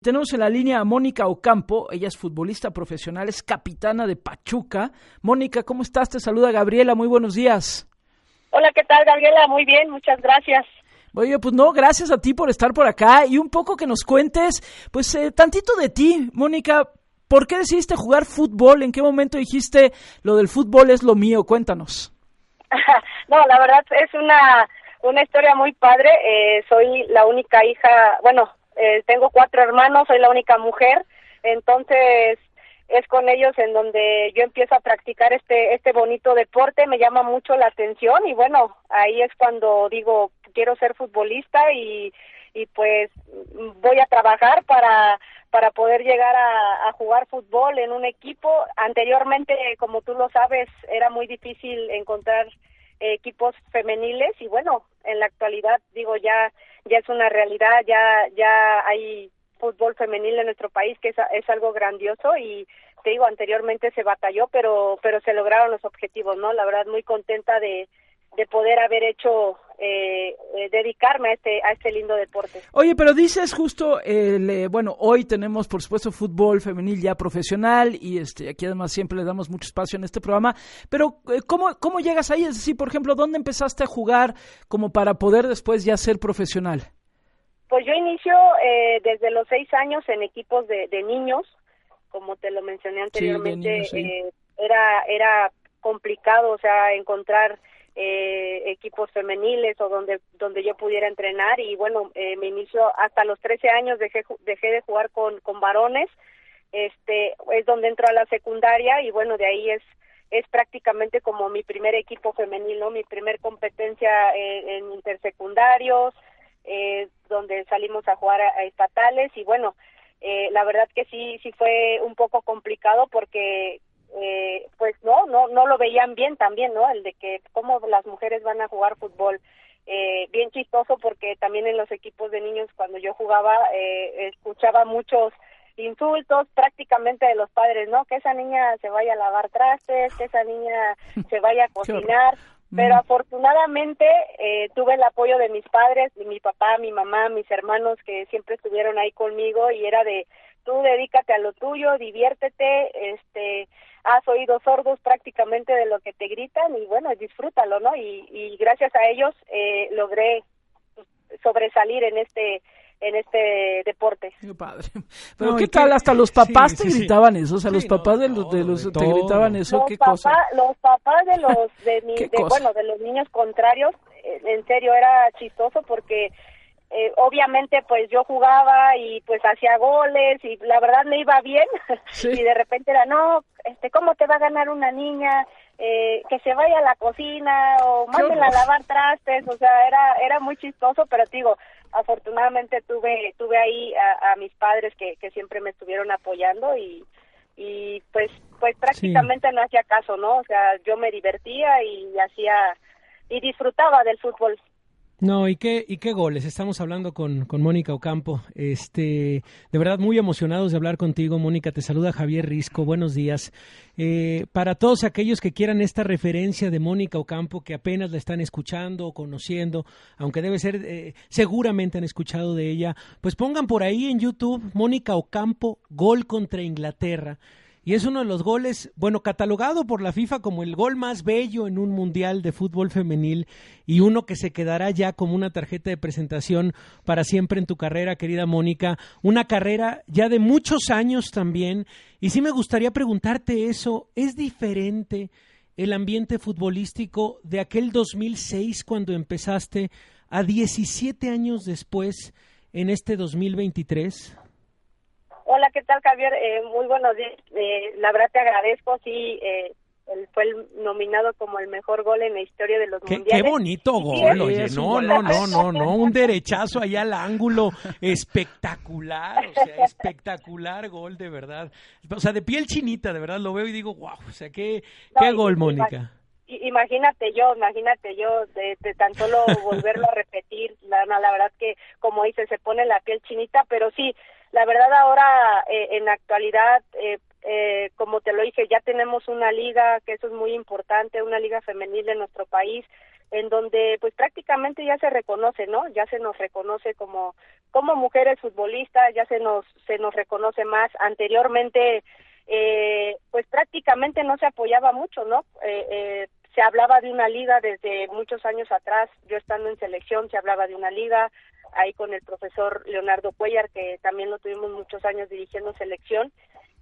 Tenemos en la línea a Mónica Ocampo, ella es futbolista profesional, es capitana de Pachuca. Mónica, ¿cómo estás? Te saluda Gabriela, muy buenos días. Hola, ¿qué tal Gabriela? Muy bien, muchas gracias. Oye, pues no, gracias a ti por estar por acá y un poco que nos cuentes, pues eh, tantito de ti, Mónica. ¿Por qué decidiste jugar fútbol? ¿En qué momento dijiste lo del fútbol es lo mío? Cuéntanos. no, la verdad es una, una historia muy padre. Eh, soy la única hija, bueno, eh, tengo cuatro hermanos, soy la única mujer, entonces es con ellos en donde yo empiezo a practicar este este bonito deporte, me llama mucho la atención y bueno, ahí es cuando digo quiero ser futbolista y y pues voy a trabajar para para poder llegar a, a, jugar fútbol en un equipo. Anteriormente, como tú lo sabes, era muy difícil encontrar equipos femeniles y bueno, en la actualidad digo ya ya es una realidad, ya ya hay fútbol femenil en nuestro país que es, es algo grandioso y te digo anteriormente se batalló pero pero se lograron los objetivos no la verdad muy contenta de de poder haber hecho eh, eh, dedicarme a este a este lindo deporte. Oye, pero dices justo, eh, bueno, hoy tenemos por supuesto fútbol femenil ya profesional y este aquí además siempre le damos mucho espacio en este programa, pero ¿cómo, cómo llegas ahí? Es decir, por ejemplo, ¿dónde empezaste a jugar como para poder después ya ser profesional? Pues yo inicio desde los seis años en equipos de, de niños, como te lo mencioné anteriormente, era, era complicado, o sea, encontrar eh, equipos femeniles o donde donde yo pudiera entrenar. Y bueno eh, me inicio hasta los 13 años dejé dejé de jugar con con varones. Este es donde entro a la secundaria y bueno de ahí es es prácticamente como mi primer equipo femenil no mi primer competencia eh, en intersecundarios eh, donde salimos a jugar a, a estatales. Y bueno eh, la verdad que sí sí fue un poco complicado porque eh, pues no, no, no lo veían bien también, ¿no? El de que cómo las mujeres van a jugar fútbol. Eh, bien chistoso porque también en los equipos de niños cuando yo jugaba eh, escuchaba muchos insultos prácticamente de los padres, ¿no? Que esa niña se vaya a lavar trastes, que esa niña se vaya a cocinar, pero afortunadamente eh, tuve el apoyo de mis padres, mi papá, mi mamá, mis hermanos que siempre estuvieron ahí conmigo y era de tú dedícate a lo tuyo, diviértete, este, has oído sordos prácticamente de lo que te gritan y bueno, disfrútalo, ¿no? Y, y gracias a ellos eh, logré sobresalir en este en este deporte. Qué padre. Pero qué tal, hasta los papás te gritaban eso, o sea, los papás de los, de los te gritaban eso, qué cosa. Los papás de los de, mi, de bueno, de los niños contrarios, en serio era chistoso porque eh, obviamente pues yo jugaba y pues hacía goles y la verdad me iba bien. Y de repente era no este cómo te va a ganar una niña eh, que se vaya a la cocina o mándela a lavar trastes o sea era era muy chistoso pero digo afortunadamente tuve tuve ahí a, mis padres que, que siempre me estuvieron apoyando y y pues pues prácticamente no hacía caso no o sea yo me divertía y hacía y disfrutaba del fútbol no, y qué, y qué goles. Estamos hablando con, con Mónica Ocampo. Este, de verdad, muy emocionados de hablar contigo, Mónica. Te saluda Javier Risco. Buenos días. Eh, para todos aquellos que quieran esta referencia de Mónica Ocampo, que apenas la están escuchando o conociendo, aunque debe ser, eh, seguramente han escuchado de ella, pues pongan por ahí en YouTube Mónica Ocampo, gol contra Inglaterra y es uno de los goles, bueno, catalogado por la FIFA como el gol más bello en un mundial de fútbol femenil y uno que se quedará ya como una tarjeta de presentación para siempre en tu carrera, querida Mónica, una carrera ya de muchos años también. Y sí me gustaría preguntarte eso, ¿es diferente el ambiente futbolístico de aquel 2006 cuando empezaste a 17 años después en este 2023? Hola, ¿qué tal, Javier? Eh, muy buenos días. Eh, la verdad te agradezco, sí, eh, él fue el nominado como el mejor gol en la historia de los qué, mundiales. Qué bonito gol, oye, no, no, no, no, no, un derechazo allá al ángulo, espectacular, o sea, espectacular gol, de verdad. O sea, de piel chinita, de verdad, lo veo y digo, wow, o sea, qué, qué gol, Mónica. Imagínate yo, imagínate yo, de, de tan solo volverlo a repetir, la, la verdad que, como dice, se pone la piel chinita, pero sí, la verdad ahora eh, en actualidad, eh, eh, como te lo dije, ya tenemos una liga, que eso es muy importante, una liga femenil en nuestro país, en donde pues prácticamente ya se reconoce, ¿no? Ya se nos reconoce como como mujeres futbolistas ya se nos se nos reconoce más anteriormente eh, pues prácticamente no se apoyaba mucho no eh, eh, se hablaba de una liga desde muchos años atrás yo estando en selección se hablaba de una liga ahí con el profesor Leonardo Cuellar que también lo tuvimos muchos años dirigiendo selección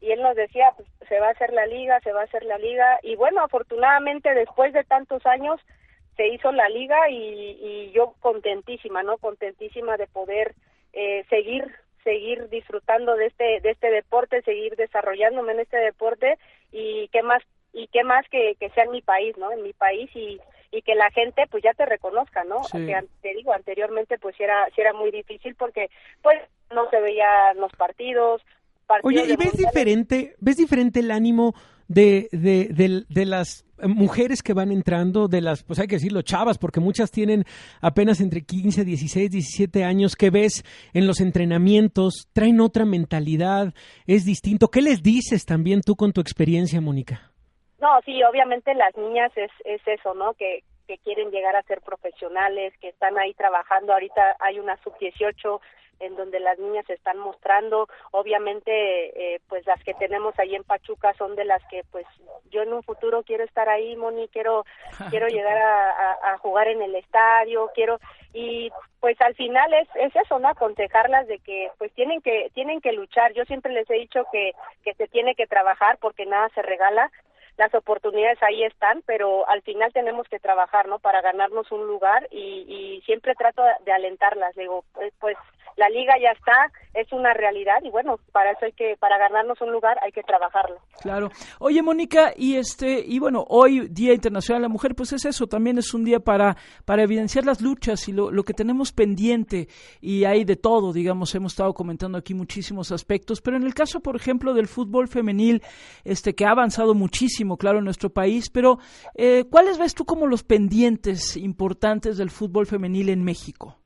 y él nos decía pues se va a hacer la liga se va a hacer la liga y bueno afortunadamente después de tantos años se hizo la liga y, y yo contentísima no contentísima de poder eh, seguir seguir disfrutando de este de este deporte seguir desarrollándome en este deporte y qué más y qué más que, que sea en mi país no en mi país y, y que la gente pues ya te reconozca no que te digo anteriormente pues era era muy difícil porque pues no se veían los partidos, Oye, ¿y ves diferente, ves diferente el ánimo de, de, de, las mujeres que van entrando, de las, pues hay que decirlo, chavas, porque muchas tienen apenas entre 15, 16, 17 años, que ves en los entrenamientos, traen otra mentalidad, es distinto. ¿Qué les dices también tú con tu experiencia, Mónica? No, sí, obviamente las niñas es, es eso, ¿no? Que, que quieren llegar a ser profesionales, que están ahí trabajando. Ahorita hay una sub-18 en donde las niñas se están mostrando. Obviamente, eh, pues las que tenemos ahí en Pachuca son de las que, pues, yo en un futuro quiero estar ahí, Moni, quiero, quiero llegar a, a, jugar en el estadio, quiero y pues al final es, es eso, ¿no? Aconsejarlas de que pues tienen que tienen que luchar. Yo siempre les he dicho que que se tiene que trabajar porque nada se regala las oportunidades ahí están, pero al final tenemos que trabajar, ¿no? Para ganarnos un lugar y, y siempre trato de alentarlas. Digo, pues, pues la liga ya está, es una realidad y bueno, para eso hay que, para ganarnos un lugar hay que trabajarlo. Claro. Oye, Mónica, y este, y bueno, hoy Día Internacional de la Mujer, pues es eso, también es un día para, para evidenciar las luchas y lo, lo que tenemos pendiente y hay de todo, digamos, hemos estado comentando aquí muchísimos aspectos, pero en el caso, por ejemplo, del fútbol femenil, este, que ha avanzado muchísimo, claro, en nuestro país, pero eh, ¿cuáles ves tú como los pendientes importantes del fútbol femenil en México?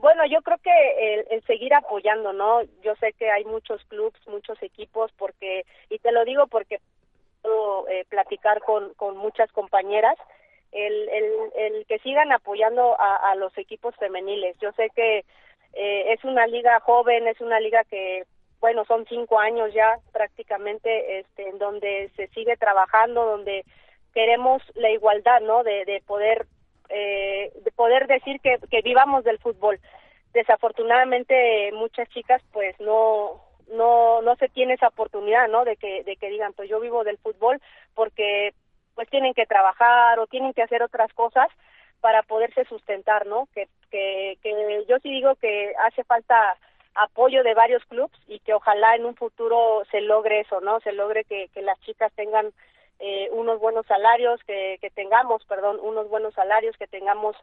Bueno, yo creo que el, seguir apoyando, ¿no? Yo sé que hay muchos clubs, muchos equipos, porque, y te lo digo porque puedo eh, platicar con, con muchas compañeras, el, el, el que sigan apoyando a, los equipos femeniles. Yo sé que eh, es una liga joven, es una liga que, bueno, son cinco años ya prácticamente, este, en donde se sigue trabajando, donde queremos la igualdad, ¿no? De, de poder de decir que, que vivamos del fútbol. Desafortunadamente muchas chicas pues no no no se tiene esa oportunidad, ¿no? De que de que digan, pues yo vivo del fútbol porque pues tienen que trabajar o tienen que hacer otras cosas para poderse sustentar, ¿no? Que que que yo sí digo que hace falta apoyo de varios clubes y que ojalá en un futuro se logre eso, ¿no? Se logre que, las chicas tengan eh, unos buenos salarios, que, tengamos, perdón, unos buenos salarios, que tengamos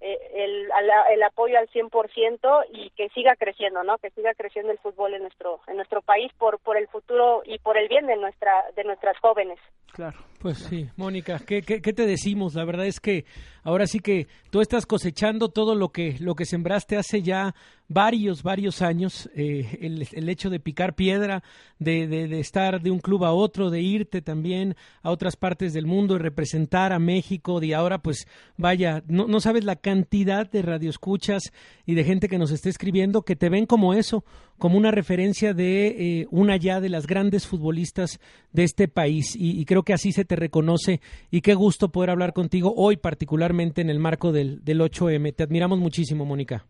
el, el apoyo al 100% y que siga creciendo, ¿no? Que siga creciendo el fútbol en nuestro en nuestro país por por el futuro y por el bien de nuestra de nuestras jóvenes. Claro. Pues sí, Mónica, ¿qué, ¿qué, qué, te decimos? La verdad es que ahora sí que tú estás cosechando todo lo que, lo que sembraste hace ya varios, varios años. Eh, el, el, hecho de picar piedra, de, de, de, estar de un club a otro, de irte también a otras partes del mundo y representar a México. Y ahora, pues vaya, no, no sabes la cantidad de radioescuchas y de gente que nos está escribiendo que te ven como eso, como una referencia de eh, una ya de las grandes futbolistas de este país. Y, y creo que así se te reconoce y qué gusto poder hablar contigo hoy, particularmente en el marco del, del 8M. Te admiramos muchísimo, Mónica.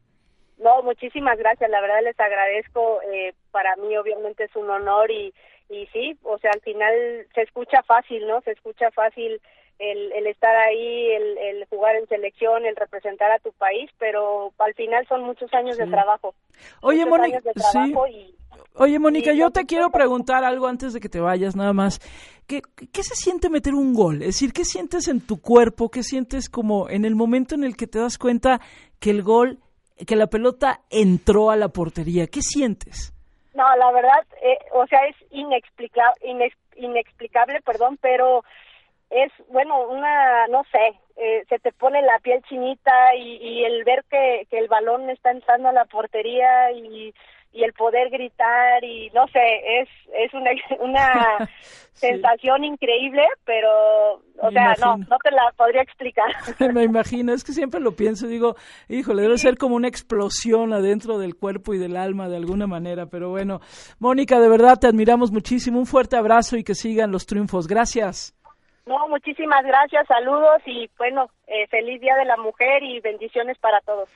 No, muchísimas gracias, la verdad les agradezco, eh, para mí obviamente es un honor y, y sí, o sea, al final se escucha fácil, ¿no? Se escucha fácil el, el estar ahí, el, el, jugar en selección, el representar a tu país, pero al final son muchos años sí. de trabajo. Oye, Mónica, sí. Y, Oye, Mónica, yo te quiero preguntar algo antes de que te vayas, nada más. ¿Qué, ¿Qué se siente meter un gol? Es decir, ¿qué sientes en tu cuerpo? ¿Qué sientes como en el momento en el que te das cuenta que el gol, que la pelota entró a la portería? ¿Qué sientes? No, la verdad, eh, o sea, es inexplicable, inex, inexplicable, perdón, pero es, bueno, una, no sé, eh, se te pone la piel chinita y, y el ver que, que el balón está entrando a la portería y y el poder gritar y no sé, es, es una, una sensación increíble, pero, o sea, no, no te la podría explicar. Me imagino, es que siempre lo pienso, digo, híjole, debe ser como una explosión adentro del cuerpo y del alma de alguna manera, pero bueno, Mónica, de verdad te admiramos muchísimo, un fuerte abrazo y que sigan los triunfos, gracias. No, muchísimas gracias, saludos y bueno, eh, feliz Día de la Mujer y bendiciones para todos.